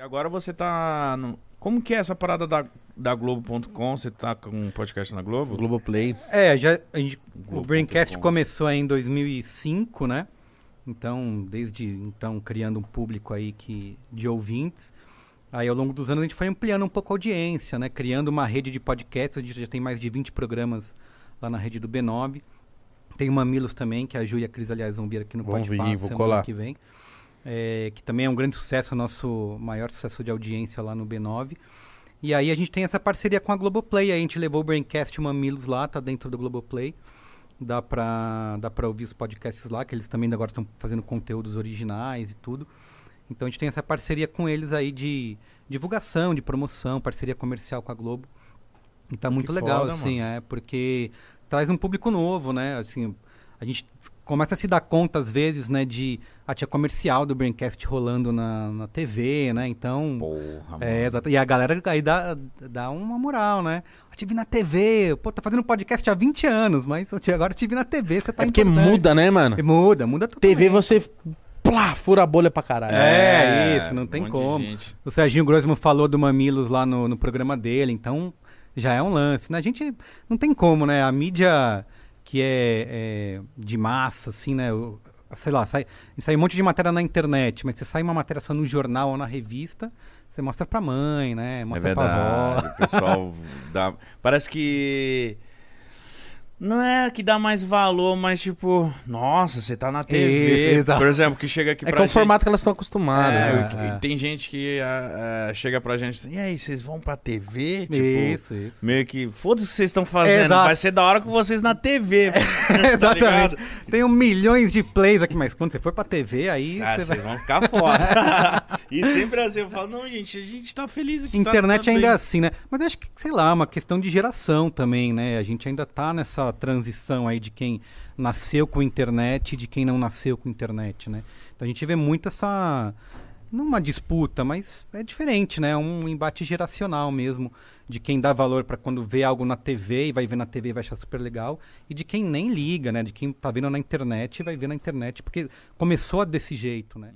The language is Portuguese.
E agora você tá. No... Como que é essa parada da, da Globo.com? Você tá com um podcast na Globo? Globoplay. É, já, a gente, o Globo.com. Braincast começou aí em 2005, né? Então, desde então, criando um público aí que, de ouvintes. Aí, ao longo dos anos, a gente foi ampliando um pouco a audiência, né? Criando uma rede de podcasts. A gente já tem mais de 20 programas lá na rede do B9. Tem o Mamilos também, que a Ju e a Cris, aliás, vão vir aqui no vir, vou semana colar. que vem. É, que também é um grande sucesso, nosso maior sucesso de audiência lá no B9. E aí a gente tem essa parceria com a Globoplay. Aí a gente levou o Braincast e o Mamilos lá, tá dentro do Globoplay. Dá pra, dá pra ouvir os podcasts lá, que eles também agora estão fazendo conteúdos originais e tudo. Então a gente tem essa parceria com eles aí de divulgação, de promoção, parceria comercial com a Globo. E tá muito legal, foda, assim, é, porque traz um público novo, né? Assim, a gente começa a se dar conta, às vezes, né, de. Ah, tinha comercial do Braincast rolando na, na TV, né? Então. Porra, mano. É, exato. E a galera aí dá, dá uma moral, né? Eu te vi na TV, pô, tá fazendo podcast há 20 anos, mas te- agora eu te vi na TV, você tá é porque importante. muda, né, mano? E Muda, muda totalmente. TV você. Plá, fura a bolha pra caralho. É, isso, não tem um como. O Serginho Grossman falou do Mamilos lá no, no programa dele, então já é um lance, né? A gente não tem como, né? A mídia que é, é de massa, assim, né? Sei lá, sai, sai um monte de matéria na internet, mas você sai uma matéria só no jornal ou na revista, você mostra pra mãe, né? É Mostra pra avó. verdade. O pessoal dá. Parece que. Não é que dá mais valor, mas tipo, nossa, você tá na TV. Exato. Por exemplo, que chega aqui É pra é o gente. formato que elas estão acostumadas. É, né? é. Tem gente que ah, ah, chega pra gente assim, e aí, vocês vão pra TV? Tipo, isso, isso. meio que, foda-se o que vocês estão fazendo, Exato. vai ser da hora com vocês na TV. tá Exatamente. ligado? Tem um milhões de plays aqui, mas quando você for pra TV, aí Ah, você vai... vocês vão ficar fora. e sempre assim, eu falo, não, gente, a gente tá feliz aqui. tá- Internet tá ainda é bem." assim, né? Mas acho que, sei lá, é uma questão de geração também, né? A gente ainda tá nessa transição aí de quem nasceu com internet e de quem não nasceu com internet, né? Então a gente vê muito essa. Não uma disputa, mas é diferente, né? Um embate geracional mesmo. De quem dá valor pra quando vê algo na TV e vai ver na TV e vai achar super legal. E de quem nem liga, né? De quem tá vendo na internet e vai ver na internet, porque começou desse jeito, né?